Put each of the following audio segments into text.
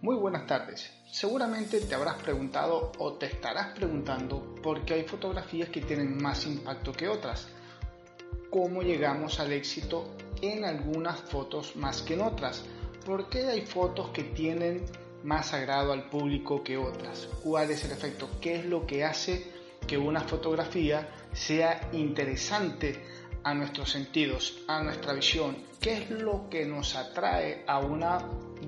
Muy buenas tardes. Seguramente te habrás preguntado o te estarás preguntando por qué hay fotografías que tienen más impacto que otras. ¿Cómo llegamos al éxito en algunas fotos más que en otras? ¿Por qué hay fotos que tienen más agrado al público que otras? ¿Cuál es el efecto? ¿Qué es lo que hace que una fotografía sea interesante a nuestros sentidos, a nuestra visión? ¿Qué es lo que nos atrae a una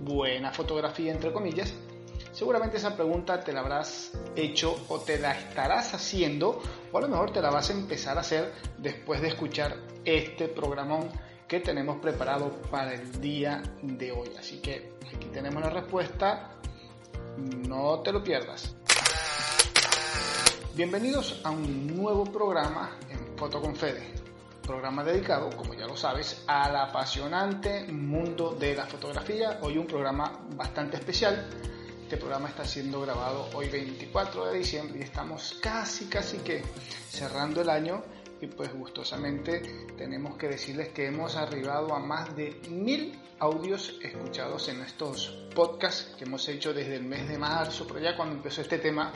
buena fotografía, entre comillas? Seguramente esa pregunta te la habrás hecho o te la estarás haciendo o a lo mejor te la vas a empezar a hacer después de escuchar este programón que tenemos preparado para el día de hoy. Así que aquí tenemos la respuesta, no te lo pierdas. Bienvenidos a un nuevo programa en Foto con Fede, programa dedicado, como ya lo sabes, al apasionante mundo de la fotografía. Hoy un programa bastante especial. Este programa está siendo grabado hoy 24 de diciembre y estamos casi, casi que cerrando el año y pues gustosamente tenemos que decirles que hemos arribado a más de mil audios escuchados en estos podcasts que hemos hecho desde el mes de marzo, pero ya cuando empezó este tema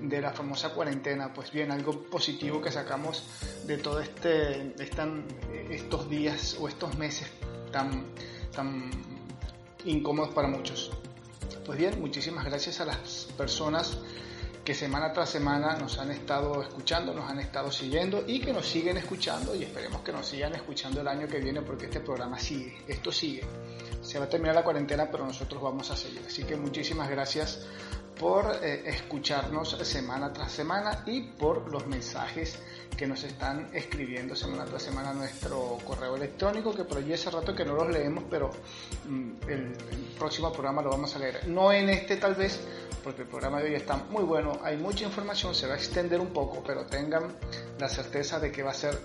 de la famosa cuarentena, pues bien, algo positivo que sacamos de todo este, están estos días o estos meses tan, tan incómodos para muchos. Pues bien, muchísimas gracias a las personas que semana tras semana nos han estado escuchando, nos han estado siguiendo y que nos siguen escuchando y esperemos que nos sigan escuchando el año que viene porque este programa sigue, esto sigue. Se va a terminar la cuarentena, pero nosotros vamos a seguir. Así que muchísimas gracias por eh, escucharnos semana tras semana y por los mensajes que nos están escribiendo semana tras semana a nuestro correo electrónico, que por allí hace rato que no los leemos, pero mm, el, el, próximo programa lo vamos a leer. No en este tal vez, porque el programa de hoy está muy bueno, hay mucha información, se va a extender un poco, pero tengan la certeza de que va a ser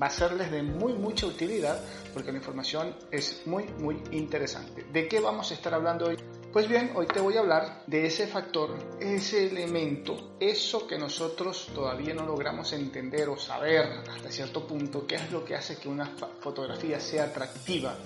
va a serles de muy mucha utilidad porque la información es muy muy interesante. ¿De qué vamos a estar hablando hoy? Pues bien, hoy te voy a hablar de ese factor, ese elemento, eso que nosotros todavía no logramos entender o saber hasta cierto punto, qué es lo que hace que una fotografía sea atractiva,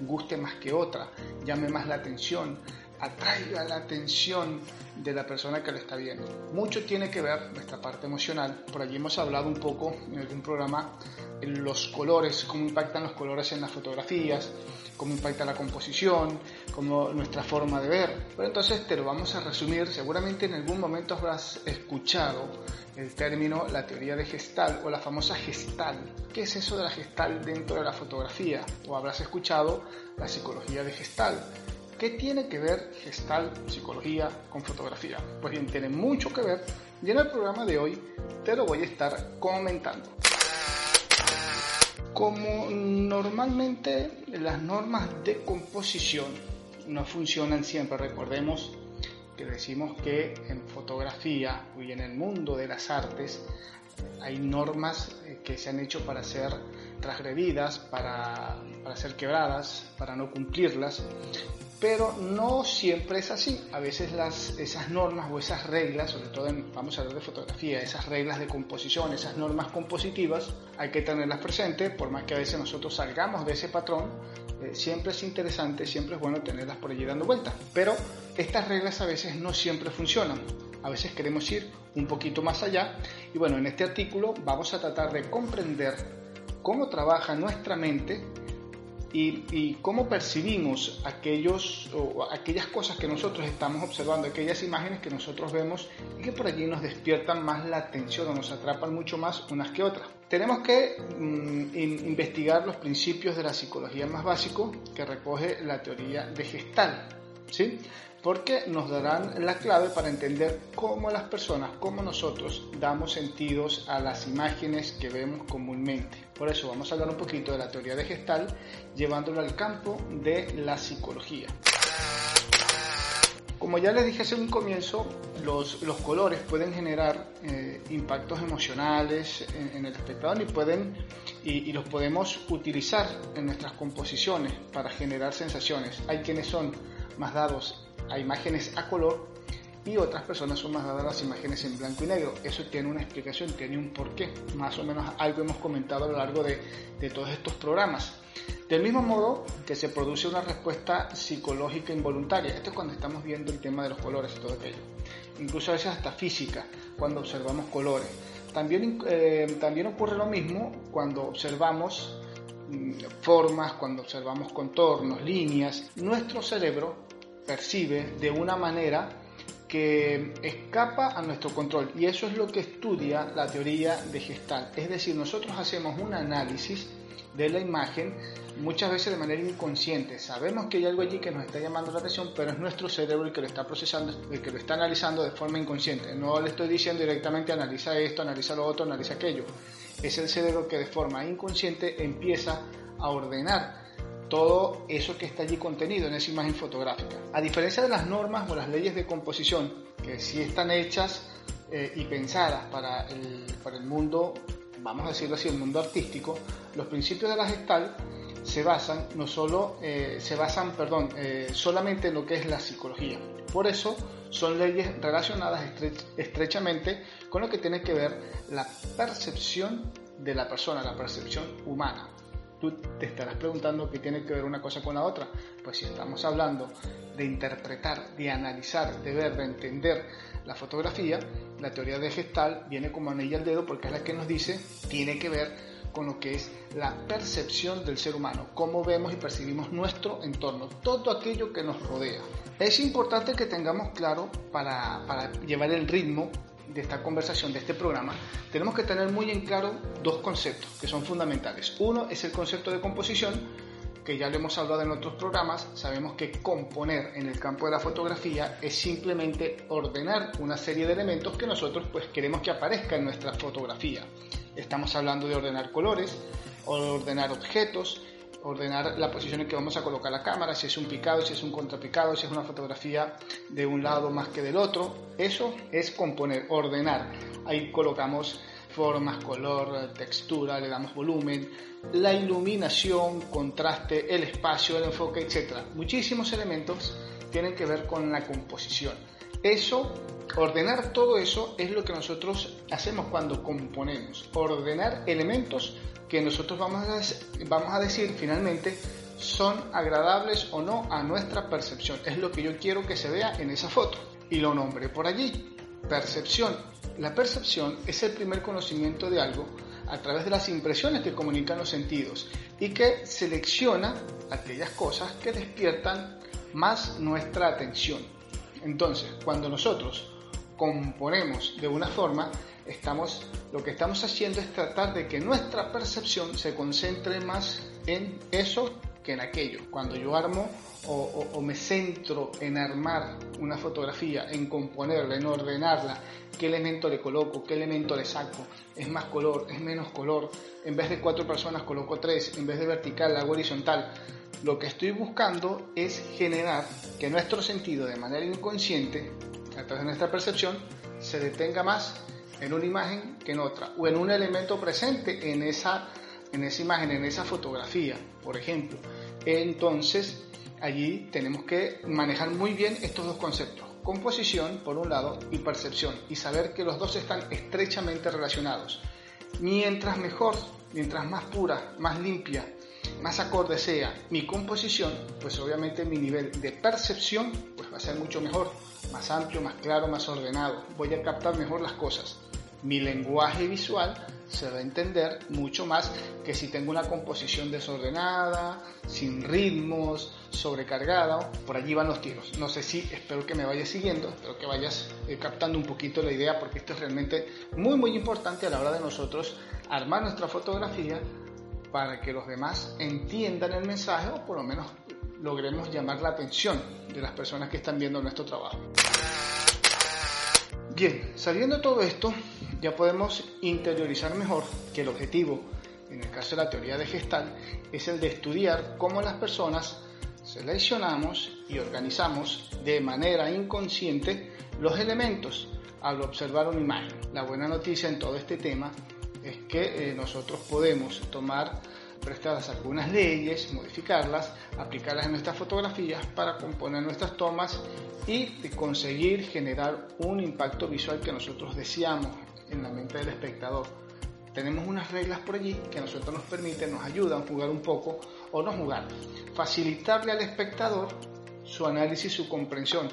guste más que otra, llame más la atención, atraiga la atención de la persona que lo está viendo. Mucho tiene que ver nuestra parte emocional. Por allí hemos hablado un poco en algún programa los colores, cómo impactan los colores en las fotografías, cómo impacta la composición, cómo nuestra forma de ver. Pero entonces te lo vamos a resumir. Seguramente en algún momento habrás escuchado el término la teoría de gestal o la famosa gestal. ¿Qué es eso de la gestal dentro de la fotografía? O habrás escuchado la psicología de gestal ¿Qué tiene que ver gestal, psicología con fotografía? Pues bien, tiene mucho que ver y en el programa de hoy te lo voy a estar comentando. Como normalmente las normas de composición no funcionan siempre, recordemos que decimos que en fotografía y en el mundo de las artes hay normas que se han hecho para ser transgredidas, para, para ser quebradas, para no cumplirlas pero no siempre es así. A veces las, esas normas o esas reglas, sobre todo en, vamos a hablar de fotografía, esas reglas de composición, esas normas compositivas, hay que tenerlas presentes, por más que a veces nosotros salgamos de ese patrón, eh, siempre es interesante, siempre es bueno tenerlas por allí dando vueltas. Pero estas reglas a veces no siempre funcionan. A veces queremos ir un poquito más allá y bueno, en este artículo vamos a tratar de comprender cómo trabaja nuestra mente y, cómo percibimos aquellos, o aquellas cosas que nosotros estamos observando, aquellas imágenes que nosotros vemos y que por allí nos despiertan más la atención o nos atrapan mucho más unas que otras. Tenemos que mm, investigar los principios de la psicología más básico que recoge la teoría de Gestal. ¿sí? Porque nos darán la clave para entender cómo las personas, cómo nosotros damos sentidos a las imágenes que vemos comúnmente. Por eso vamos a hablar un poquito de la teoría de Gestal, llevándolo al campo de la psicología. Como ya les dije hace un comienzo, los, los colores pueden generar eh, impactos emocionales en, el espectador y, pueden, y, los podemos utilizar en nuestras composiciones para generar sensaciones. Hay quienes son más dados a imágenes a color y otras personas son más dadas a las imágenes en blanco y negro. Eso tiene una explicación, tiene un porqué. Más o menos algo hemos comentado a lo largo de, de todos estos programas. Del mismo modo que se produce una respuesta psicológica involuntaria, esto es cuando estamos viendo el tema de los colores y todo aquello, incluso a veces hasta física, cuando observamos colores. También, eh, también ocurre lo mismo cuando observamos mm, formas, cuando observamos contornos, líneas. Nuestro cerebro percibe de una manera que escapa a nuestro control y eso es lo que estudia la teoría de Gestalt. Es decir, nosotros hacemos un análisis de la imagen muchas veces de manera inconsciente. Sabemos que hay algo allí que nos está llamando la atención, pero es nuestro cerebro el que lo está procesando, el que lo está analizando de forma inconsciente. No le estoy diciendo directamente analiza esto, analiza lo otro, analiza aquello. Es el cerebro que de forma inconsciente empieza a ordenar todo eso que está allí contenido en esa imagen fotográfica. A diferencia de las normas o las leyes de composición, que sí están hechas eh, y pensadas para el, para el mundo, vamos a decirlo así, el mundo artístico, los principios de la gestal se basan no solo eh, se basan perdón eh, solamente en lo que es la psicología por eso son leyes relacionadas estrechamente con lo que tiene que ver la percepción de la persona la percepción humana te estarás preguntando qué tiene que ver una cosa con la otra pues si estamos hablando de interpretar de analizar de ver de entender la fotografía la teoría de gestal viene como anilla al dedo porque es la que nos dice tiene que ver con lo que es la percepción del ser humano, cómo vemos y percibimos nuestro entorno, todo aquello que nos rodea. Es importante que tengamos claro para llevar el ritmo de esta conversación, de este programa, tenemos que tener muy en claro dos conceptos que son fundamentales. Uno es el concepto de composición, que ya lo hemos hablado en otros programas, sabemos que componer en el campo de la fotografía es simplemente ordenar una serie de elementos que nosotros pues queremos que aparezca en nuestra fotografía. Estamos hablando de ordenar colores, ordenar objetos, ordenar la posición en que vamos a colocar la cámara, si es un picado, si es un contrapicado, si es una fotografía de un lado más que del otro. Eso es componer, ordenar. Ahí colocamos formas, color, textura, le damos volumen, la iluminación, contraste, el espacio, el enfoque, etc. Muchísimos elementos tienen que ver con la composición. Eso Ordenar todo eso es lo que nosotros hacemos cuando componemos. Ordenar elementos que nosotros vamos a, vamos a decir finalmente son agradables o no a nuestra percepción. Es lo que yo quiero que se vea en esa foto. Y lo nombré por allí. Percepción. La percepción es el primer conocimiento de algo a través de las impresiones que comunican los sentidos y que selecciona aquellas cosas que despiertan más nuestra atención. Entonces, cuando nosotros componemos de una forma, estamos, lo que estamos haciendo es tratar de que nuestra percepción se concentre más en eso que en aquello. Cuando yo armo o, o, me centro en armar una fotografía, en componerla, en ordenarla, qué elemento le coloco, qué elemento le saco, es más color, es menos color, en vez de cuatro personas coloco tres, en vez de vertical hago horizontal. Lo que estoy buscando es generar que nuestro sentido de manera inconsciente a través de nuestra percepción, se detenga más en una imagen que en otra, o en un elemento presente en esa, en esa imagen, en esa fotografía, por ejemplo. Entonces, allí tenemos que manejar muy bien estos dos conceptos, composición por un lado y percepción, y saber que los dos están estrechamente relacionados. Mientras mejor, mientras más pura, más limpia, más acorde sea mi composición, pues obviamente mi nivel de percepción pues va a ser mucho mejor más amplio, más claro, más ordenado. Voy a captar mejor las cosas. Mi lenguaje visual se va a entender mucho más que si tengo una composición desordenada, sin ritmos, sobrecargada. Por allí van los tiros. No sé si, espero que me vayas siguiendo, espero que vayas eh, captando un poquito la idea porque esto es realmente muy muy importante a la hora de nosotros armar nuestra fotografía para que los demás entiendan el mensaje o por lo menos logremos llamar la atención de las personas que están viendo nuestro trabajo. Bien, sabiendo todo esto, ya podemos interiorizar mejor que el objetivo, en el caso de la teoría de gestal, es el de estudiar cómo las personas seleccionamos y organizamos de manera inconsciente los elementos al observar una imagen. La buena noticia en todo este tema es que eh, nosotros podemos tomar prestadas algunas leyes, modificarlas, aplicarlas en nuestras fotografías para componer nuestras tomas y conseguir generar un impacto visual que nosotros deseamos en la mente del espectador. Tenemos unas reglas por allí que a nosotros nos permiten, nos ayudan a jugar un poco o no jugar. Facilitarle al espectador su análisis, su comprensión.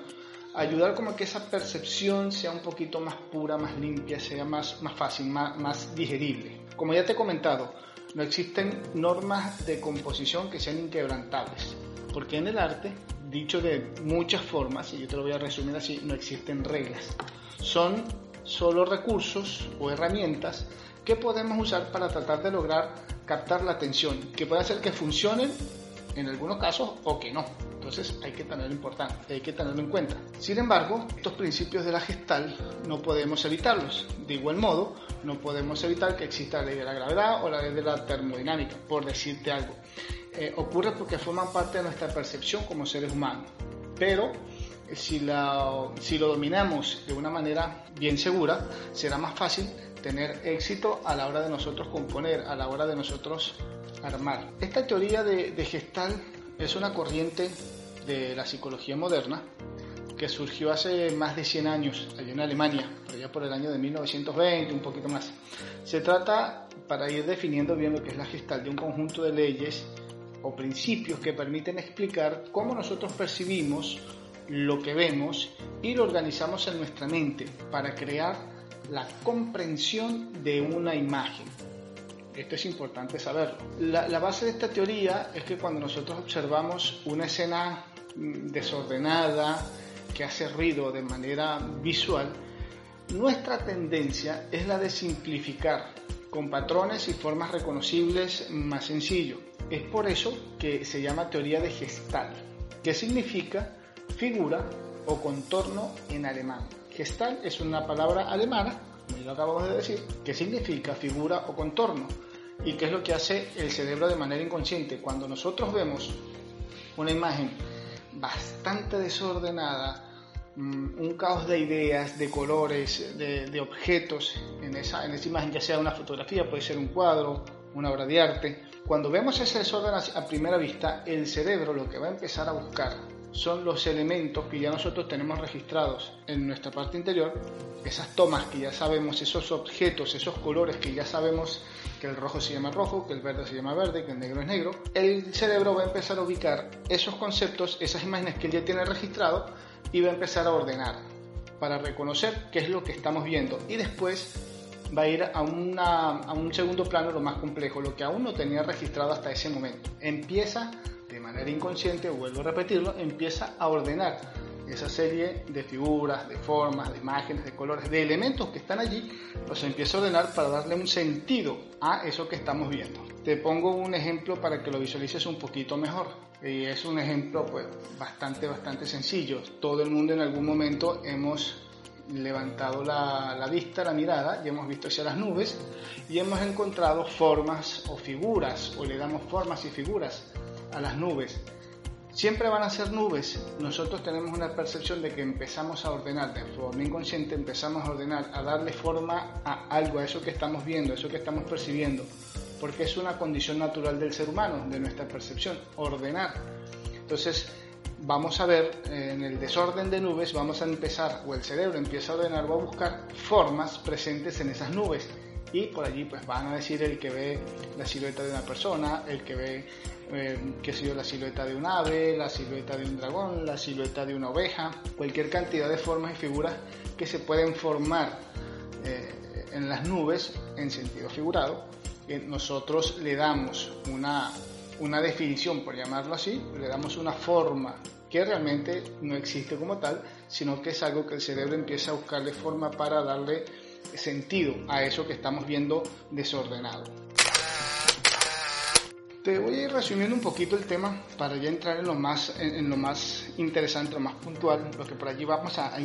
Ayudar como que esa percepción sea un poquito más pura, más limpia, sea más, más fácil, más, más digerible. Como ya te he comentado, no existen normas de composición que sean inquebrantables, porque en el arte, dicho de muchas formas, y yo te lo voy a resumir así, no existen reglas. Son solo recursos o herramientas que podemos usar para tratar de lograr captar la atención, que puede hacer que funcionen en algunos casos o que no. Entonces hay que tenerlo importante, hay que tenerlo en cuenta. Sin embargo, estos principios de la gestal no podemos evitarlos. De igual modo, no podemos evitar que exista la ley de la gravedad o la ley de la termodinámica, por decirte algo. Eh, ocurre porque forman parte de nuestra percepción como seres humanos. Pero eh, si, la, si lo dominamos de una manera bien segura, será más fácil tener éxito a la hora de nosotros componer, a la hora de nosotros armar. Esta teoría de, de gestal es una corriente de la psicología moderna que surgió hace más de 100 años allá en Alemania, allá por el año de 1920, un poquito más. Se trata, para ir definiendo bien lo que es la gestal, de un conjunto de leyes o principios que permiten explicar cómo nosotros percibimos lo que vemos y lo organizamos en nuestra mente para crear la comprensión de una imagen. Esto es importante saberlo. La, la, base de esta teoría es que cuando nosotros observamos una escena mm, desordenada, que hace ruido de manera visual, nuestra tendencia es la de simplificar con patrones y formas reconocibles más sencillo. Es por eso que se llama teoría de gestal, que significa figura o contorno en alemán. Gestal es una palabra alemana como lo acabamos de decir, que significa figura o contorno y qué es lo que hace el cerebro de manera inconsciente. Cuando nosotros vemos una imagen bastante desordenada, mm, un caos de ideas, de colores, de, objetos en esa, en esa imagen, ya sea una fotografía, puede ser un cuadro, una obra de arte. Cuando vemos ese desorden a primera vista, el cerebro lo que va a empezar a buscar son los elementos que ya nosotros tenemos registrados en nuestra parte interior, esas tomas que ya sabemos, esos objetos, esos colores que ya sabemos que el rojo se llama rojo, que el verde se llama verde, que el negro es negro, el cerebro va a empezar a ubicar esos conceptos, esas imágenes que él ya tiene registrado y va a empezar a ordenar para reconocer qué es lo que estamos viendo y después va a ir a, una, a un segundo plano lo más complejo, lo que aún no tenía registrado hasta ese momento. Empieza de manera inconsciente, vuelvo a repetirlo, empieza a ordenar esa serie de figuras, de formas, de imágenes, de colores, de elementos que están allí, los empieza a ordenar para darle un sentido a eso que estamos viendo. Te pongo un ejemplo para que lo visualices un poquito mejor. Y es un ejemplo pues bastante, bastante sencillo. Todo el mundo en algún momento hemos levantado la, la, vista, la mirada, y hemos visto hacia las nubes y hemos encontrado formas o figuras, o le damos formas y figuras a las nubes. Siempre van a ser nubes. Nosotros tenemos una percepción de que empezamos a ordenar de forma inconsciente, empezamos a ordenar, a darle forma a algo, a eso que estamos viendo, a eso que estamos percibiendo, porque es una condición natural del ser humano, de nuestra percepción, ordenar. Entonces, vamos a ver en el desorden de nubes, vamos a empezar, o el cerebro empieza a ordenar, va a buscar formas presentes en esas nubes. Y por allí pues van a decir el que ve la silueta de una persona, el que ve eh, que sé la silueta de un ave, la silueta de un dragón, la silueta de una oveja, cualquier cantidad de formas y figuras que se pueden formar eh, en las nubes en sentido figurado. nosotros le damos una, una definición, por llamarlo así, le damos una forma que realmente no existe como tal, sino que es algo que el cerebro empieza a buscarle forma para darle sentido a eso que estamos viendo desordenado. Te voy a ir resumiendo un poquito el tema para ya entrar en lo más, en, lo más interesante, lo más puntual, lo que por allí vamos a,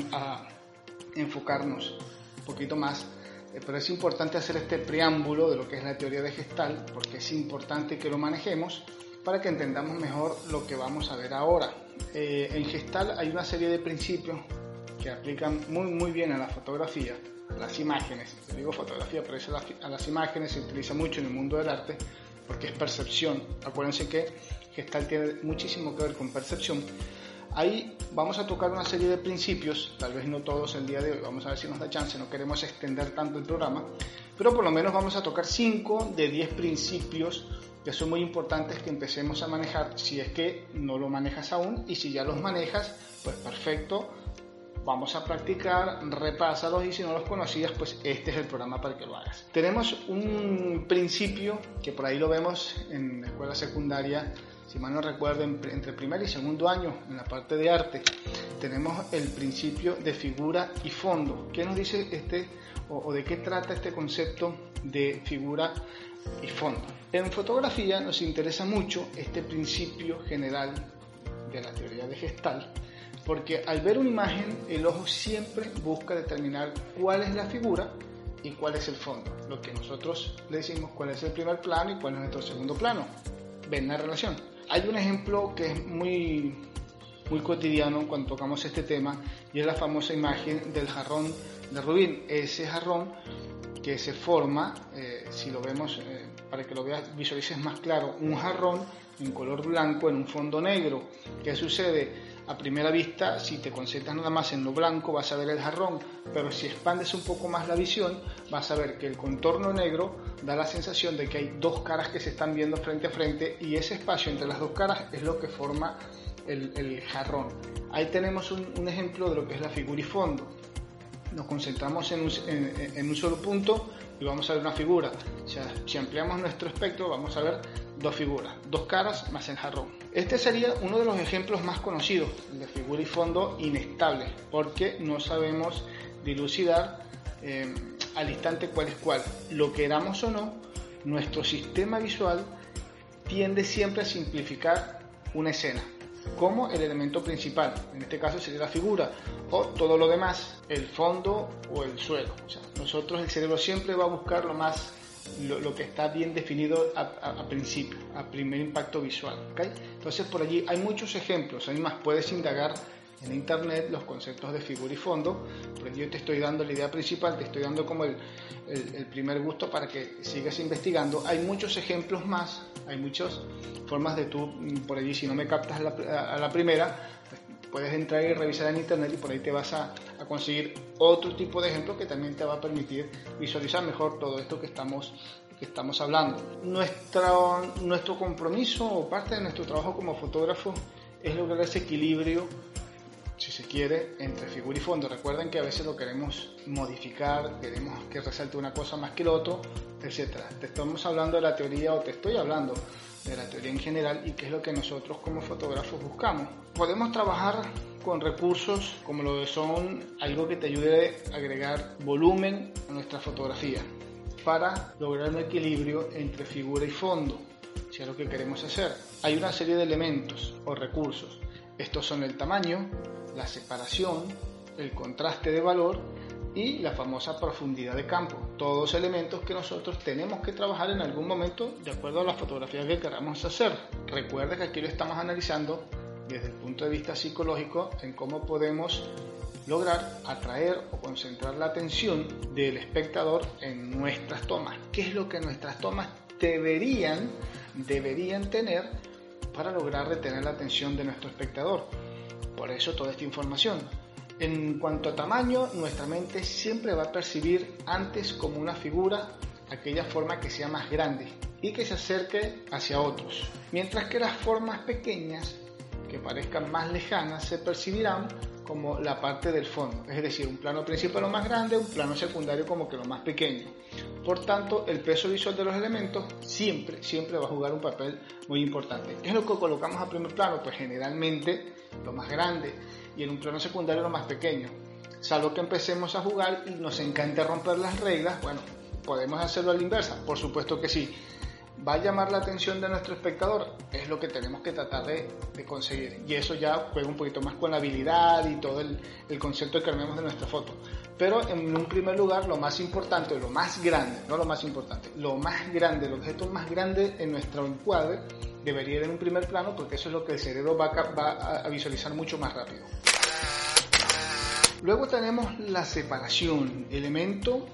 enfocarnos un poquito más. Eh, pero es importante hacer este preámbulo de lo que es la teoría de Gestal, porque es importante que lo manejemos para que entendamos mejor lo que vamos a ver ahora. Eh, en Gestal hay una serie de principios que aplican muy, muy bien a la fotografía, a las imágenes. Te digo fotografía, pero eso a las imágenes se utiliza mucho en el mundo del arte porque es percepción. Acuérdense que Gestalt tiene muchísimo que ver con percepción. Ahí vamos a tocar una serie de principios, tal vez no todos el día de hoy, vamos a ver si nos da chance, no queremos extender tanto el programa, pero por lo menos vamos a tocar 5 de 10 principios que son muy importantes que empecemos a manejar si es que no lo manejas aún y si ya los manejas, pues perfecto, vamos a practicar, repásalos y si no los conocías, pues este es el programa para que lo hagas. Tenemos un principio que por ahí lo vemos en la escuela secundaria, si mal no recuerdo, entre primer y segundo año, en la parte de arte, tenemos el principio de figura y fondo. ¿Qué nos dice este o, de qué trata este concepto de figura y fondo? En fotografía nos interesa mucho este principio general de la teoría de Gestalt, porque al ver una imagen el ojo siempre busca determinar cuál es la figura y cuál es el fondo, lo que nosotros le decimos cuál es el primer plano y cuál es nuestro segundo plano. ¿Ven la relación? Hay un ejemplo que es muy, muy cotidiano cuando tocamos este tema y es la famosa imagen del jarrón de Rubín. Ese jarrón que se forma, eh, si lo vemos eh, para que lo veas, visualices más claro, un jarrón en color blanco en un fondo negro. ¿Qué sucede? A primera vista, si te concentras nada más en lo blanco, vas a ver el jarrón, pero si expandes un poco más la visión, vas a ver que el contorno negro da la sensación de que hay dos caras que se están viendo frente a frente y ese espacio entre las dos caras es lo que forma el, jarrón. Ahí tenemos un, ejemplo de lo que es la figura y fondo. Nos concentramos en un, solo punto y vamos a ver una figura. O sea, si ampliamos nuestro espectro, vamos a ver dos figuras, dos caras más el jarrón. Este sería uno de los ejemplos más conocidos de figura y fondo inestable, porque no sabemos dilucidar eh, al instante cuál es cuál. Lo queramos o no, nuestro sistema visual tiende siempre a simplificar una escena como el elemento principal, en este caso sería la figura, o todo lo demás, el fondo o el suelo. nosotros, el cerebro siempre va a buscar lo más lo, que está bien definido a, principio, a primer impacto visual. Entonces por allí hay muchos ejemplos, más puedes indagar en internet los conceptos de figura y fondo, pero yo te estoy dando la idea principal, te estoy dando como el, el, primer gusto para que sigas investigando. Hay muchos ejemplos más, hay muchas formas de tú, por allí si no me captas a la, primera, puedes entrar y revisar en internet y por ahí te vas a, a, conseguir otro tipo de ejemplos que también te va a permitir visualizar mejor todo esto que estamos que estamos hablando. Nuestro, nuestro compromiso o parte de nuestro trabajo como fotógrafo es lograr ese equilibrio si se quiere, entre figura y fondo. Recuerden que a veces lo queremos modificar, queremos que resalte una cosa más que el otro, etc. Te estamos hablando de la teoría o te estoy hablando de la teoría en general y qué es lo que nosotros como fotógrafos buscamos. Podemos trabajar con recursos como lo que son algo que te ayude a agregar volumen a nuestra fotografía para lograr un equilibrio entre figura y fondo, si es lo que queremos hacer. Hay una serie de elementos o recursos. Estos son el tamaño, la separación, el contraste de valor y la famosa profundidad de campo. Todos elementos que nosotros tenemos que trabajar en algún momento de acuerdo a la fotografía que queramos hacer. Recuerda que aquí lo estamos analizando desde el punto de vista psicológico en cómo podemos lograr atraer o concentrar la atención del espectador en nuestras tomas. ¿Qué es lo que nuestras tomas deberían, deberían tener para lograr retener la atención de nuestro espectador? Por eso toda esta información. En cuanto a tamaño, nuestra mente siempre va a percibir antes como una figura aquella forma que sea más grande y que se acerque hacia otros, mientras que las formas pequeñas, que parezcan más lejanas, se percibirán como la parte del fondo, es decir, un plano principal lo más grande, un plano secundario como que lo más pequeño. Por tanto, el peso visual de los elementos siempre, siempre va a jugar un papel muy importante. ¿Qué es lo que colocamos a primer plano? Pues generalmente lo más grande, y en un plano secundario lo más pequeño. Salvo que empecemos a jugar y nos encanta romper las reglas, bueno, podemos hacerlo a la inversa, por supuesto que sí. ¿Va a llamar la atención de nuestro espectador? Es lo que tenemos que tratar de, conseguir. Y eso ya juega un poquito más con la habilidad y todo el, concepto que armemos de nuestra foto. Pero en un primer lugar, lo más importante, lo más grande, no lo más importante, lo más grande, el objeto más grande en nuestro encuadre debería ir en un primer plano porque eso es lo que el cerebro va a, visualizar mucho más rápido. Luego tenemos la separación, elemento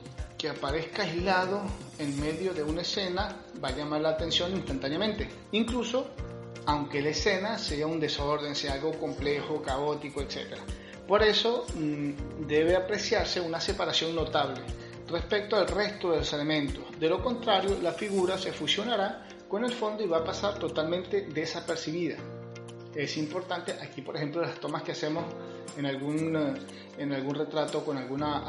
que aparezca aislado en medio de una escena va a llamar la atención instantáneamente, incluso aunque la escena sea un desorden, sea algo complejo, caótico, etc. Por eso mm, debe apreciarse una separación notable respecto al resto de los elementos. De lo contrario, la figura se fusionará con el fondo y va a pasar totalmente desapercibida. Es importante aquí, por ejemplo, las tomas que hacemos en algún, eh, en algún retrato con alguna,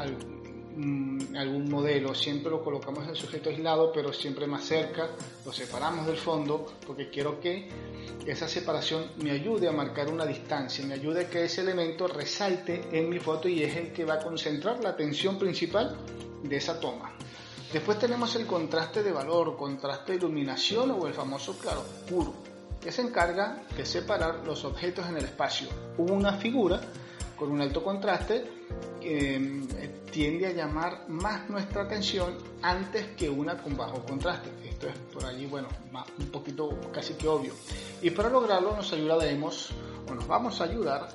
mm, algún modelo, siempre lo colocamos en sujeto aislado, pero siempre más cerca, lo separamos del fondo, porque quiero que esa separación me ayude a marcar una distancia, me ayude a que ese elemento resalte en mi foto y es el que va a concentrar la atención principal de esa toma. Después tenemos el contraste de valor, contraste de iluminación o el famoso claroscuro, que se encarga de separar los objetos en el espacio. Una figura con un alto contraste eh, tiende a llamar más nuestra atención antes que una con bajo contraste. Esto es por allí, bueno, un poquito casi que obvio. Y para lograrlo nos ayudaremos o nos vamos a ayudar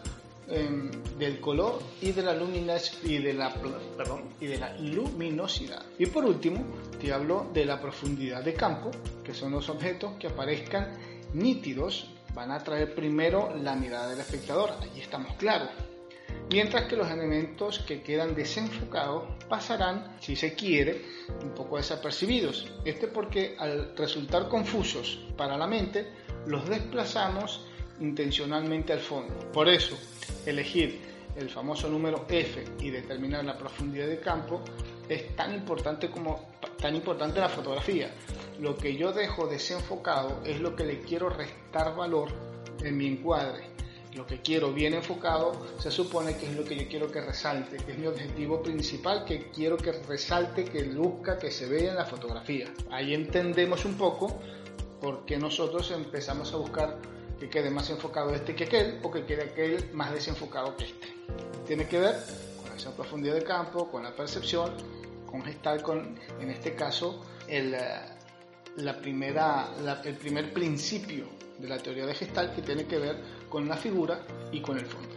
em, del color y de la y de la luminosidad. Y por último, te hablo de la profundidad de campo, que son los objetos que aparezcan nítidos, van a atraer primero la mirada del espectador, allí estamos claros mientras que los elementos que quedan desenfocados pasarán, si se quiere, un poco desapercibidos. Este porque al resultar confusos para la mente, los desplazamos intencionalmente al fondo. Por eso, elegir el famoso número F y determinar la profundidad de campo es tan importante como tan importante la fotografía. Lo que yo dejo desenfocado es lo que le quiero restar valor en mi encuadre lo que quiero bien enfocado, se supone que es lo que yo quiero que resalte, que es mi objetivo principal, que quiero que resalte, que luzca, que se vea en la fotografía. Ahí entendemos un poco por qué nosotros empezamos a buscar que quede más enfocado este que aquel o que quede aquel más desenfocado que este. Tiene que ver con esa profundidad de campo, con la percepción, con gestar, con, en este caso, el, la primera, el primer principio de la teoría de Gestalt que tiene que ver con la figura y con el fondo.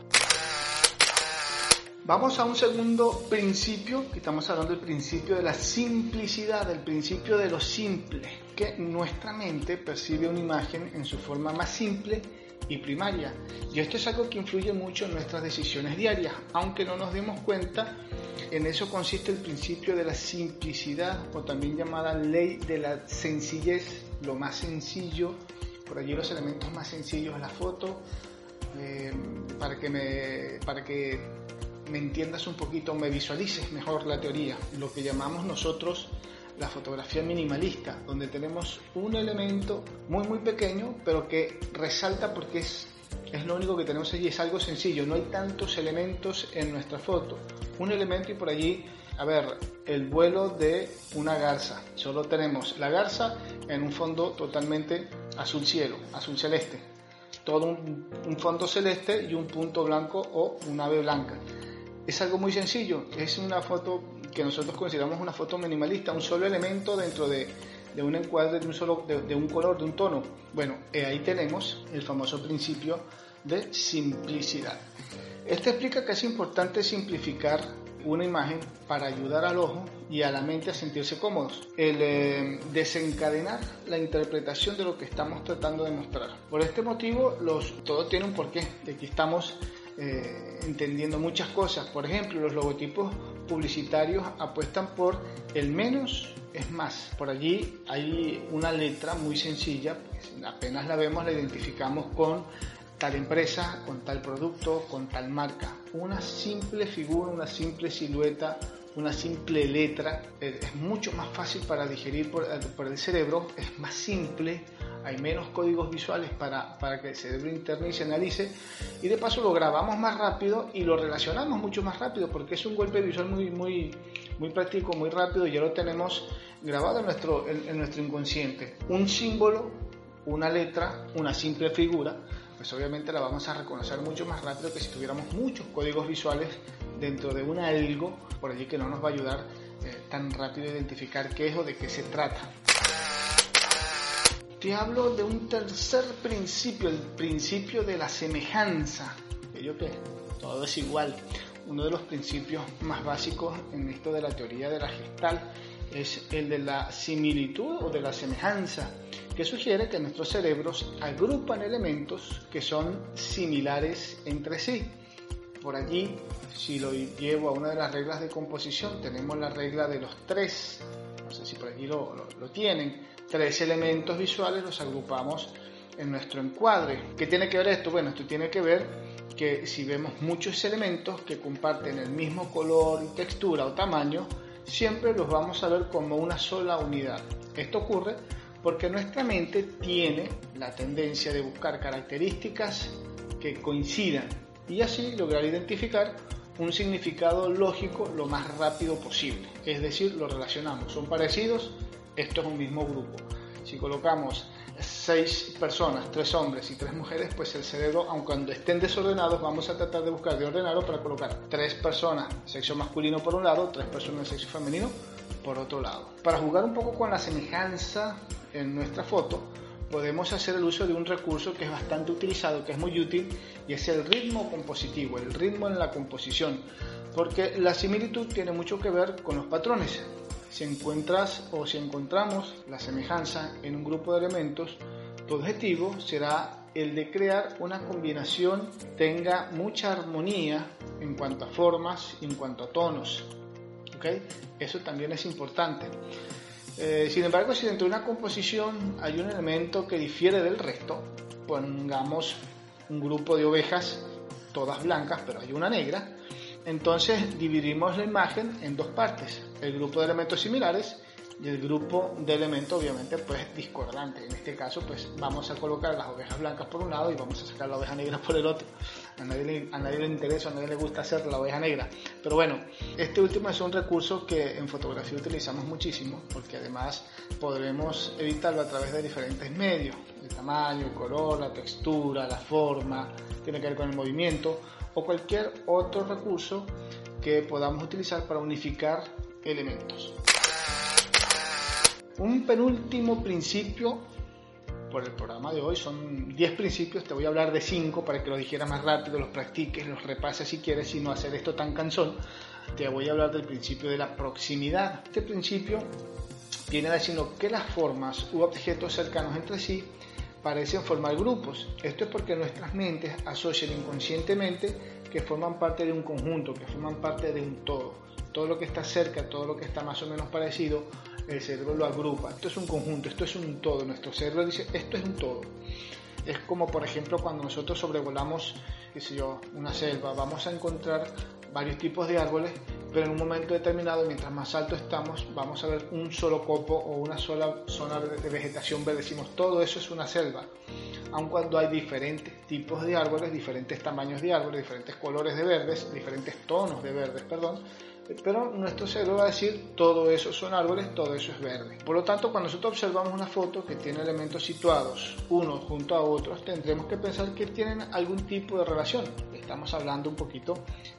Vamos a un segundo principio, que estamos hablando del principio de la simplicidad, del principio de lo simple, que nuestra mente percibe una imagen en su forma más simple y primaria. Y esto es algo que influye mucho en nuestras decisiones diarias, aunque no nos demos cuenta, en eso consiste el principio de la simplicidad o también llamada ley de la sencillez, lo más sencillo por allí los elementos más sencillos de la foto, eh, para, que me, para que me entiendas un poquito, me visualices mejor la teoría, lo que llamamos nosotros la fotografía minimalista, donde tenemos un elemento muy muy pequeño, pero que resalta porque es, es lo único que tenemos allí, es algo sencillo, no hay tantos elementos en nuestra foto. Un elemento y por allí a ver, el vuelo de una garza. Solo tenemos la garza en un fondo totalmente azul cielo, azul celeste. Todo un, fondo celeste y un punto blanco o un ave blanca. Es algo muy sencillo, es una foto que nosotros consideramos una foto minimalista, un solo elemento dentro de, un encuadre de un, solo, de, un color, de un tono. Bueno, eh, ahí tenemos el famoso principio de simplicidad. Este explica que es importante simplificar una imagen para ayudar al ojo y a la mente a sentirse cómodos. El eh, desencadenar la interpretación de lo que estamos tratando de mostrar. Por este motivo, los, todo tiene un porqué. aquí estamos eh, entendiendo muchas cosas. Por ejemplo, los logotipos publicitarios apuestan por el menos es más. Por allí hay una letra muy sencilla, pues, apenas la vemos la identificamos con tal empresa, con tal producto, con tal marca. Una simple figura, una simple silueta, una simple letra es mucho más fácil para digerir eh, por, el cerebro, es más simple, hay menos códigos visuales para, para que el cerebro interno y se analice y de paso lo grabamos más rápido y lo relacionamos mucho más rápido porque es un golpe visual muy, muy, muy práctico, muy rápido y ya lo tenemos grabado en nuestro, en nuestro inconsciente. Un símbolo, una letra, una simple figura pues obviamente la vamos a reconocer mucho más rápido que si tuviéramos muchos códigos visuales dentro de un algo por allí que no nos va a ayudar eh, tan rápido a identificar qué es o de qué se trata. Te hablo de un tercer principio, el principio de la semejanza. Yo que todo es igual. Uno de los principios más básicos en esto de la teoría de la gestal es el de la similitud o de la semejanza que sugiere que nuestros cerebros agrupan elementos que son similares entre sí. Por allí, si lo llevo a una de las reglas de composición, tenemos la regla de los tres, no sé si por allí lo, tienen, tres elementos visuales los agrupamos en nuestro encuadre. ¿Qué tiene que ver esto? Bueno, esto tiene que ver que si vemos muchos elementos que comparten el mismo color, textura o tamaño, siempre los vamos a ver como una sola unidad. Esto ocurre porque nuestra mente tiene la tendencia de buscar características que coincidan y así lograr identificar un significado lógico lo más rápido posible. Es decir, lo relacionamos, son parecidos, esto es un mismo grupo. Si colocamos seis personas, tres hombres y tres mujeres, pues el cerebro, aun cuando estén desordenados, vamos a tratar de buscar de ordenarlo para colocar tres personas, sexo masculino por un lado, tres personas, sexo femenino por otro lado. Para jugar un poco con la semejanza en nuestra foto, podemos hacer el uso de un recurso que es bastante utilizado, que es muy útil, y es el ritmo compositivo, el ritmo en la composición, porque la similitud tiene mucho que ver con los patrones. Si encuentras o si encontramos la semejanza en un grupo de elementos, tu objetivo será el de crear una combinación tenga mucha armonía en cuanto a formas en cuanto a tonos. ¿Okay? Eso también es importante. Eh, sin embargo, si dentro de una composición hay un elemento que difiere del resto, pongamos un grupo de ovejas, todas blancas, pero hay una negra, entonces dividimos la imagen en dos partes, el grupo de elementos similares y el grupo de elementos obviamente pues discordante. En este caso pues vamos a colocar las ovejas blancas por un lado y vamos a sacar la oveja negra por el otro. A nadie, le, a nadie le interesa, a nadie le gusta hacer la oveja negra. Pero bueno, este último es un recurso que en fotografía utilizamos muchísimo porque además podremos evitarlo a través de diferentes medios. El tamaño, el color, la textura, la forma, tiene que ver con el movimiento o cualquier otro recurso que podamos utilizar para unificar elementos. Un penúltimo principio por el programa de hoy son 10 principios, te voy a hablar de 5 para que lo dijeras más rápido, los practiques, los repases si quieres y no hacer esto tan cansón. Te voy a hablar del principio de la proximidad. Este principio viene diciendo que las formas u objetos cercanos entre sí parecen formar grupos. Esto es porque nuestras mentes asocian inconscientemente que forman parte de un conjunto, que forman parte de un todo. Todo lo que está cerca, todo lo que está más o menos parecido, el cerebro lo agrupa. Esto es un conjunto, esto es un todo. Nuestro cerebro dice, esto es un todo. Es como, por ejemplo, cuando nosotros sobrevolamos, qué sé yo, una selva, vamos a encontrar varios tipos de árboles, pero en un momento determinado, mientras más alto estamos, vamos a ver un solo copo o una sola zona de vegetación verde. Decimos, todo eso es una selva. Aun cuando hay diferentes tipos de árboles, diferentes tamaños de árboles, diferentes colores de verdes, diferentes tonos de verdes, perdón, pero nuestro cerebro va a decir todo eso son árboles, todo eso es verde. Por lo tanto, cuando nosotros observamos una foto que tiene elementos situados unos junto a otros, tendremos que pensar que tienen algún tipo de relación. Estamos hablando un poquito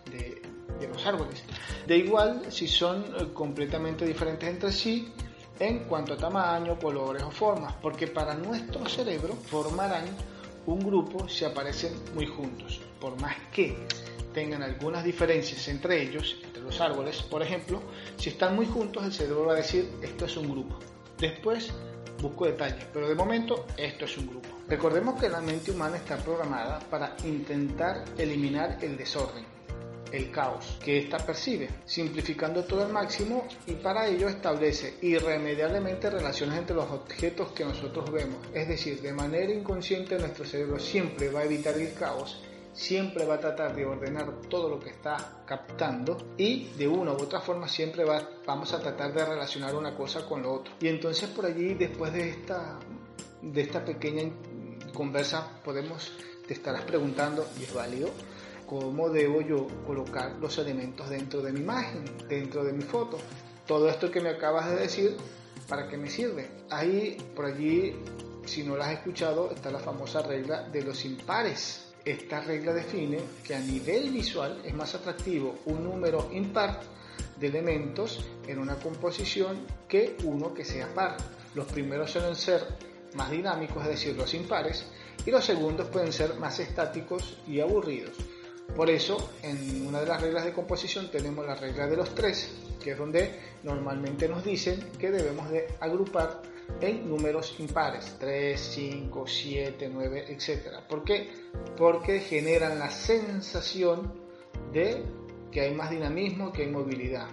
de, de los árboles. De igual, si son eh, completamente diferentes entre sí, en cuanto a tamaño, colores o formas, porque para nuestro cerebro formarán un grupo si aparecen muy juntos, por más que tengan algunas diferencias entre ellos, entre los árboles, por ejemplo, si están muy juntos el cerebro va a decir esto es un grupo. Después busco detalles, pero de momento esto es un grupo. Recordemos que la mente humana está programada para intentar eliminar el desorden, el caos que ésta percibe, simplificando todo al máximo y para ello establece irremediablemente relaciones entre los objetos que nosotros vemos. Es decir, de manera inconsciente nuestro cerebro siempre va a evitar el caos siempre va a tratar de ordenar todo lo que está captando y de una u otra forma siempre va, vamos a tratar de relacionar una cosa con lo otro. Y entonces por allí, después de esta, de esta pequeña conversa, podemos, te estarás preguntando, y es válido, cómo debo yo colocar los elementos dentro de mi imagen, dentro de mi foto. Todo esto que me acabas de decir, ¿para qué me sirve? Ahí, por allí, si no lo has escuchado, está la famosa regla de los impares esta regla define que a nivel visual es más atractivo un número impar de elementos en una composición que uno que sea par. Los primeros suelen ser más dinámicos, es decir, los impares, y los segundos pueden ser más estáticos y aburridos. Por eso, en una de las reglas de composición tenemos la regla de los tres, que es donde normalmente nos dicen que debemos de agrupar en números impares, 3, 5, 7, 9, etc. ¿Por qué? Porque generan la sensación de que hay más dinamismo, que hay movilidad.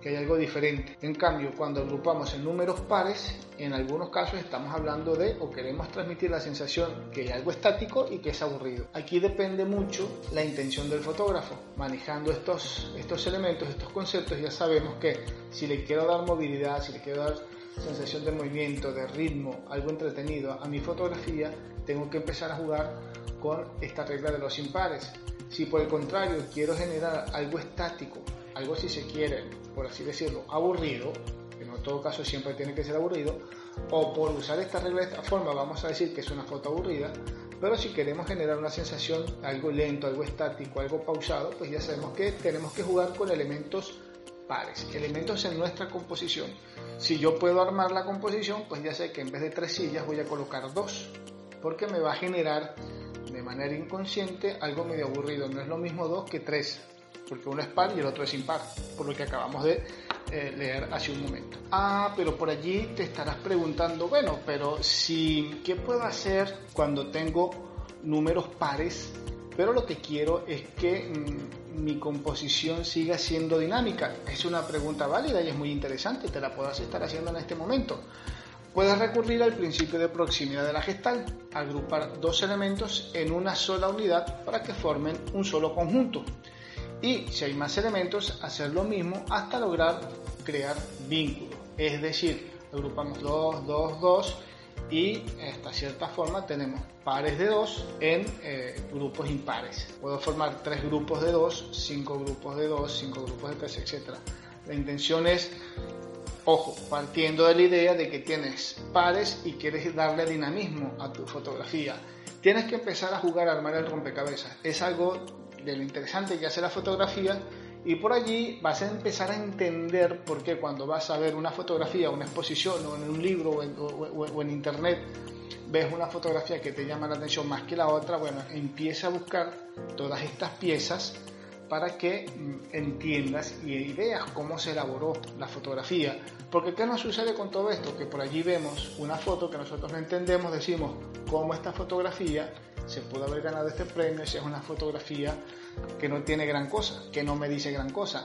Que hay algo diferente. En cambio, cuando agrupamos en números pares, en algunos casos estamos hablando de o queremos transmitir la sensación que hay algo estático y que es aburrido. Aquí depende mucho la intención del fotógrafo. Manejando estos, estos elementos, estos conceptos, ya sabemos que si le quiero dar movilidad, si le quiero dar sensación de movimiento, de ritmo, algo entretenido a mi fotografía, tengo que empezar a jugar con esta regla de los impares. Si por el contrario quiero generar algo estático, algo si se quiere, por así decirlo, aburrido, que no en todo caso siempre tiene que ser aburrido, o por usar esta regla de esta forma vamos a decir que es una foto aburrida, pero si queremos generar una sensación algo lento, algo estático, algo pausado, pues ya sabemos que tenemos que jugar con elementos pares, elementos en nuestra composición. Si yo puedo armar la composición, pues ya sé que en vez de tres sillas voy a colocar dos, porque me va a generar de manera inconsciente algo medio aburrido. No es lo mismo dos que tres, porque uno es par y el otro es impar, por lo que acabamos de eh, leer hace un momento. Ah, pero por allí te estarás preguntando, bueno, pero si, ¿qué puedo hacer cuando tengo números pares? Pero lo que quiero es que mm, mi composición siga siendo dinámica. Es una pregunta válida y es muy interesante, te la puedas estar haciendo en este momento. Puedes recurrir al principio de proximidad de la gestal, agrupar dos elementos en una sola unidad para que formen un solo conjunto. Y si hay más elementos, hacer lo mismo hasta lograr crear vínculos. Es decir, agrupamos 2, 2, 2 y hasta cierta forma tenemos pares de 2 en eh, grupos impares. Puedo formar tres grupos de 2, 5 grupos de 2, 5 grupos de 3, etc. La intención es Ojo, partiendo de la idea de que tienes pares y quieres darle dinamismo a tu fotografía, tienes que empezar a jugar a armar el rompecabezas. Es algo de lo interesante que hace la fotografía y por allí vas a empezar a entender por qué cuando vas a ver una fotografía, una exposición o en un libro o en, o en internet, ves una fotografía que te llama la atención más que la otra, bueno, empieza a buscar todas estas piezas para que mm, entiendas y veas cómo se elaboró la fotografía. Porque ¿qué nos sucede con todo esto? Que por allí vemos una foto que nosotros no entendemos, decimos cómo esta fotografía se pudo haber ganado este premio si es una fotografía que no tiene gran cosa, que no me dice gran cosa.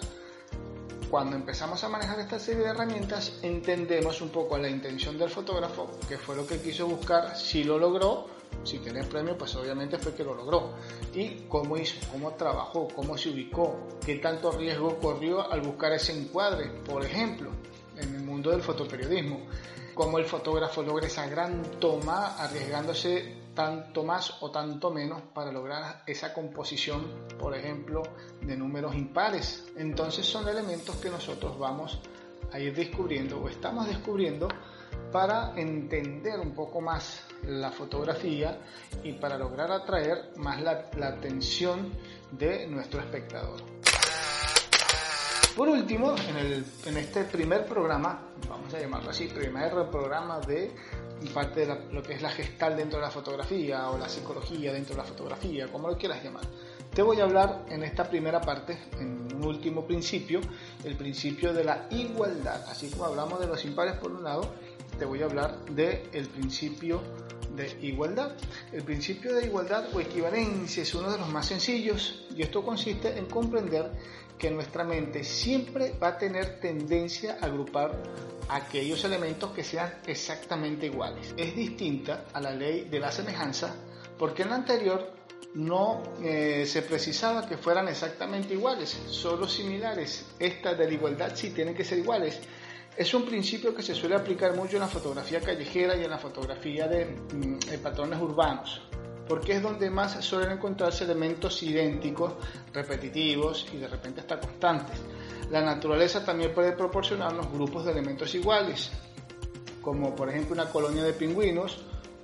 Cuando empezamos a manejar esta serie de herramientas, entendemos un poco la intención del fotógrafo, que fue lo que quiso buscar, si lo logró, si tiene premio, pues obviamente fue que lo logró. Y cómo hizo, cómo trabajó, cómo se ubicó, qué tanto riesgo corrió al buscar ese encuadre, por ejemplo, en el mundo del fotoperiodismo. Cómo el fotógrafo logra esa gran toma arriesgándose tanto más o tanto menos para lograr esa composición, por ejemplo, de números impares. Entonces son elementos que nosotros vamos a ir descubriendo o estamos descubriendo para entender un poco más la fotografía y para lograr atraer más la, atención de nuestro espectador. Por último, en, este primer programa, vamos a llamarlo así, primer programa de parte de lo que es la gestal dentro de la fotografía o la psicología dentro de la fotografía, como lo quieras llamar. Te voy a hablar en esta primera parte, en un último principio, el principio de la igualdad. Así como hablamos de los impares por un lado, te voy a hablar del el principio de igualdad. El principio de igualdad o equivalencia es uno de los más sencillos y esto consiste en comprender que nuestra mente siempre va a tener tendencia a agrupar aquellos elementos que sean exactamente iguales. Es distinta a la ley de la semejanza porque en la anterior no eh, se precisaba que fueran exactamente iguales, solo similares. Esta de la igualdad sí tienen que ser iguales es un principio que se suele aplicar mucho en la fotografía callejera y en la fotografía de, mm, patrones urbanos, porque es donde más suelen encontrarse elementos idénticos, repetitivos y de repente hasta constantes. La naturaleza también puede proporcionarnos grupos de elementos iguales, como por ejemplo una colonia de pingüinos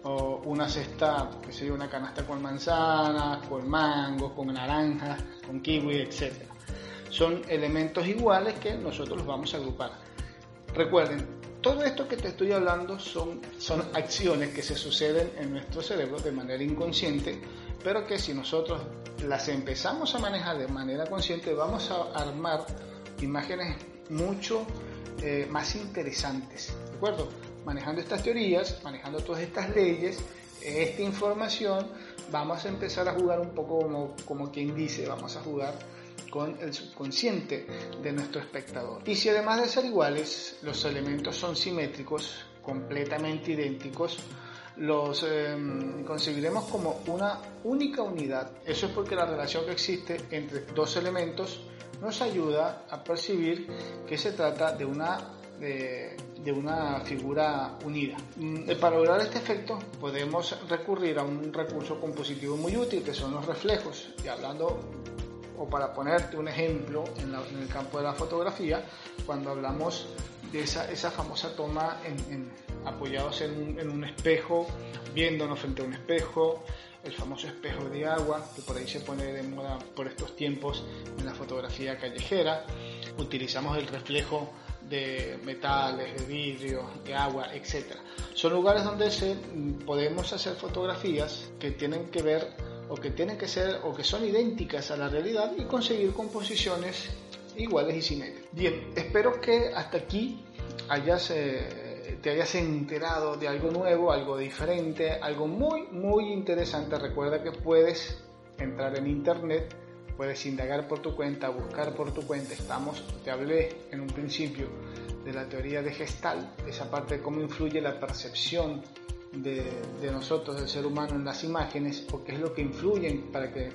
o una cesta, que sería una canasta con manzanas, con mangos, con naranjas, con kiwi, etc. Son elementos iguales que nosotros los vamos a agrupar. Recuerden, todo esto que te estoy hablando son, son acciones que se suceden en nuestro cerebro de manera inconsciente, pero que si nosotros las empezamos a manejar de manera consciente, vamos a armar imágenes mucho eh, más interesantes. ¿De acuerdo? Manejando estas teorías, manejando todas estas leyes, esta información, vamos a empezar a jugar un poco como, como quien dice, vamos a jugar con el subconsciente de nuestro espectador. Y si además de ser iguales, los elementos son simétricos, completamente idénticos, los em, conseguiremos como una única unidad. Eso es porque la relación que existe entre dos elementos nos ayuda a percibir que se trata de una, de, una figura unida. Mm, para lograr este efecto podemos recurrir a un recurso compositivo muy útil que son los reflejos. Y hablando, o para ponerte un ejemplo en, el campo de la fotografía, cuando hablamos de esa, esa famosa toma en, apoyados en en un espejo, viéndonos frente a un espejo, el famoso espejo de agua, que por ahí se pone de moda por estos tiempos en la fotografía callejera. Utilizamos el reflejo de metales, de vidrio, de agua, etc. Son lugares donde se, podemos hacer fotografías que tienen que ver o que tienen que ser o que son idénticas a la realidad y conseguir composiciones iguales y simétricas. Bien, espero que hasta aquí hayas eh, te hayas enterado de algo nuevo, algo diferente, algo muy, muy interesante. Recuerda que puedes entrar en internet, puedes indagar por tu cuenta, buscar por tu cuenta. Estamos, te hablé en un principio de la teoría de Gestalt, esa parte de cómo influye la percepción de, de nosotros, del ser humano, en las imágenes, o qué es lo que influye para que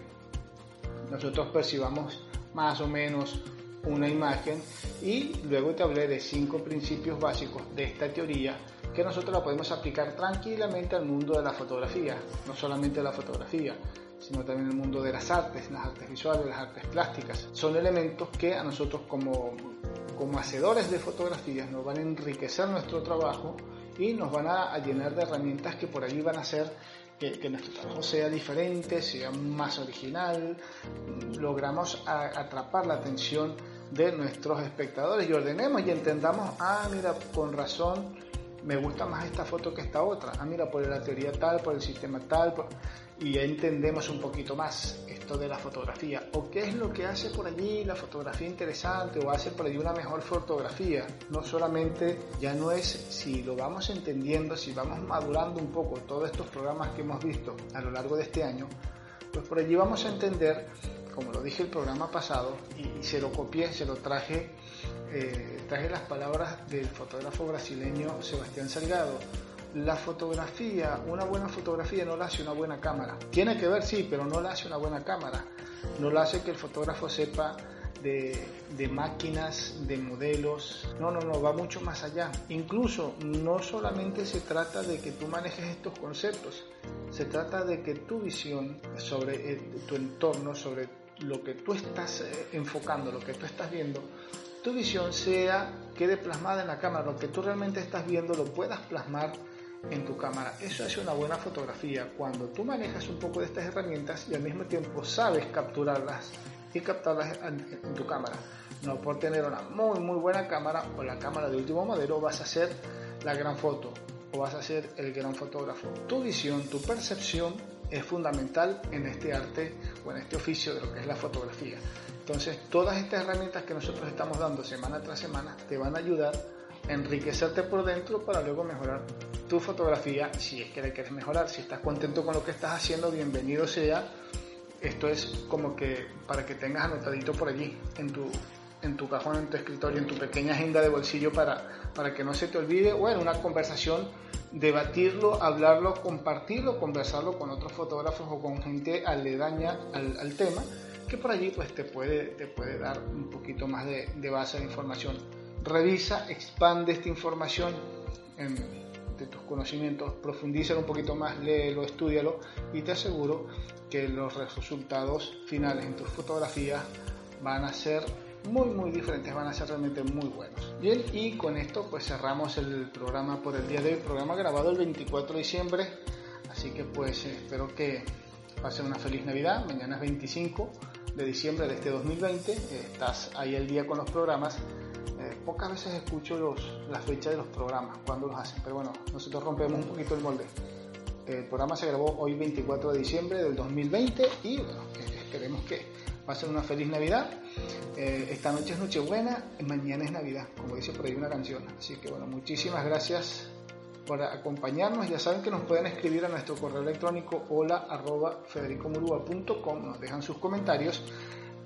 nosotros percibamos más o menos una imagen y luego te hablé de cinco principios básicos de esta teoría que nosotros la podemos aplicar tranquilamente al mundo de la fotografía, no solamente la fotografía, sino también el mundo de las artes, las artes visuales, las artes plásticas. Son elementos que a nosotros como, como hacedores de fotografías nos van a enriquecer nuestro trabajo y nos van a, llenar de herramientas que por ahí van a hacer que, nuestro trabajo sea diferente, sea más original, logramos atrapar la atención de nuestros espectadores y ordenemos y entendamos, ah, mira, con razón me gusta más esta foto que esta otra, ah, mira, por la teoría tal, por el sistema tal, y ya entendemos un poquito más esto de la fotografía, o qué es lo que hace por allí la fotografía interesante, o hace por allí una mejor fotografía, no solamente, ya no es si lo vamos entendiendo, si vamos madurando un poco todos estos programas que hemos visto a lo largo de este año, pues por allí vamos a entender como lo dije el programa pasado, y, se lo copié, se lo traje, eh, traje las palabras del fotógrafo brasileño Sebastián Salgado. La fotografía, una buena fotografía no la hace una buena cámara. Tiene que ver, sí, pero no la hace una buena cámara. No la hace que el fotógrafo sepa de, máquinas, de modelos. No, no, no, va mucho más allá. Incluso no solamente se trata de que tú manejes estos conceptos, se trata de que tu visión sobre eh, tu entorno, sobre lo que tú estás eh, enfocando, lo que tú estás viendo, tu visión sea, quede plasmada en la cámara, lo que tú realmente estás viendo lo puedas plasmar en tu cámara. Eso es una buena fotografía, cuando tú manejas un poco de estas herramientas y al mismo tiempo sabes capturarlas y captarlas en, tu cámara. No por tener una muy muy buena cámara o la cámara de último modelo vas a hacer la gran foto o vas a ser el gran fotógrafo. Tu visión, tu percepción es fundamental en este arte o en este oficio de lo que es la fotografía. Entonces, todas estas herramientas que nosotros estamos dando semana tras semana te van a ayudar a enriquecerte por dentro para luego mejorar tu fotografía si es que la quieres mejorar. Si estás contento con lo que estás haciendo, bienvenido sea. Esto es como que para que tengas anotadito por allí en tu, en tu cajón, en tu escritorio, en tu pequeña agenda de bolsillo para, para que no se te olvide o en una conversación debatirlo, hablarlo, compartirlo, conversarlo con otros fotógrafos o con gente aledaña al, tema, que por allí pues te puede, te puede dar un poquito más de, de base de información. Revisa, expande esta información en, tus conocimientos, profundiza un poquito más, léelo, estudialo y te aseguro que los resultados finales en tus fotografías van a ser muy muy diferentes, van a ser realmente muy buenos. Bien, y con esto pues cerramos el programa por el día de hoy, programa grabado el 24 de diciembre, así que pues espero que pasen una feliz Navidad, mañana es 25 de diciembre de este 2020, estás ahí el día con los programas, eh, pocas veces escucho los, la fecha de los programas, cuando los hacen, pero bueno, nosotros rompemos un poquito el molde. El programa se grabó hoy 24 de diciembre del 2020 y bueno, esperemos que pasen una feliz Navidad. Eh, esta noche es Nochebuena, mañana es Navidad, como dice por ahí una canción. Así que bueno, muchísimas gracias por acompañarnos. Ya saben que nos pueden escribir a nuestro correo electrónico hola arroba nos dejan sus comentarios.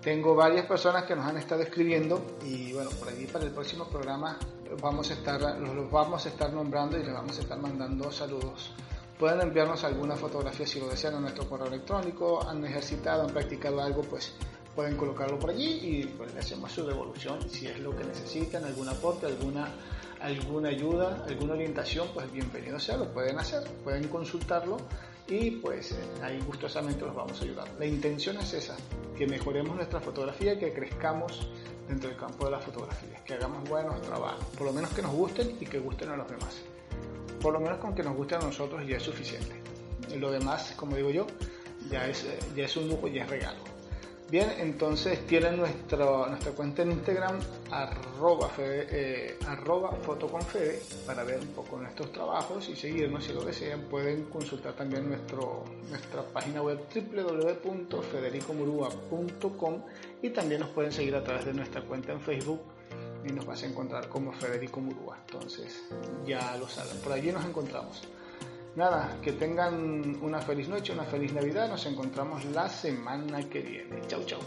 Tengo varias personas que nos han estado escribiendo y bueno, por allí para el próximo programa vamos a estar, los vamos a estar nombrando y les vamos a estar mandando saludos. Pueden enviarnos alguna fotografía si lo desean a nuestro correo electrónico, han ejercitado, han practicado algo, pues pueden colocarlo por allí y pues le hacemos su devolución. Si es lo que necesitan, algún aporte, alguna alguna ayuda, alguna orientación, pues bienvenido sea, lo pueden hacer, pueden consultarlo y pues eh, ahí gustosamente los vamos a ayudar. La intención es esa, que mejoremos nuestra fotografía, que crezcamos dentro del campo de la fotografía, que hagamos buenos trabajos, por lo menos que nos gusten y que gusten a los demás. Por lo menos con que nos guste a nosotros ya es suficiente. Y lo demás, como digo yo, ya es, eh, ya es un lujo y es regalo. Bien, entonces tienen nuestra, nuestra cuenta en Instagram, arroba, eh, para ver un poco nuestros trabajos y seguirnos si lo desean. Pueden consultar también nuestro, nuestra página web www.federicomurua.com y también nos pueden seguir a través de nuestra cuenta en Facebook y nos vas a encontrar como Federico Murúa. Entonces, ya lo saben, por allí nos encontramos. Nada, que tengan una feliz noche, una feliz Navidad. Nos encontramos la semana que viene. Chau, chau.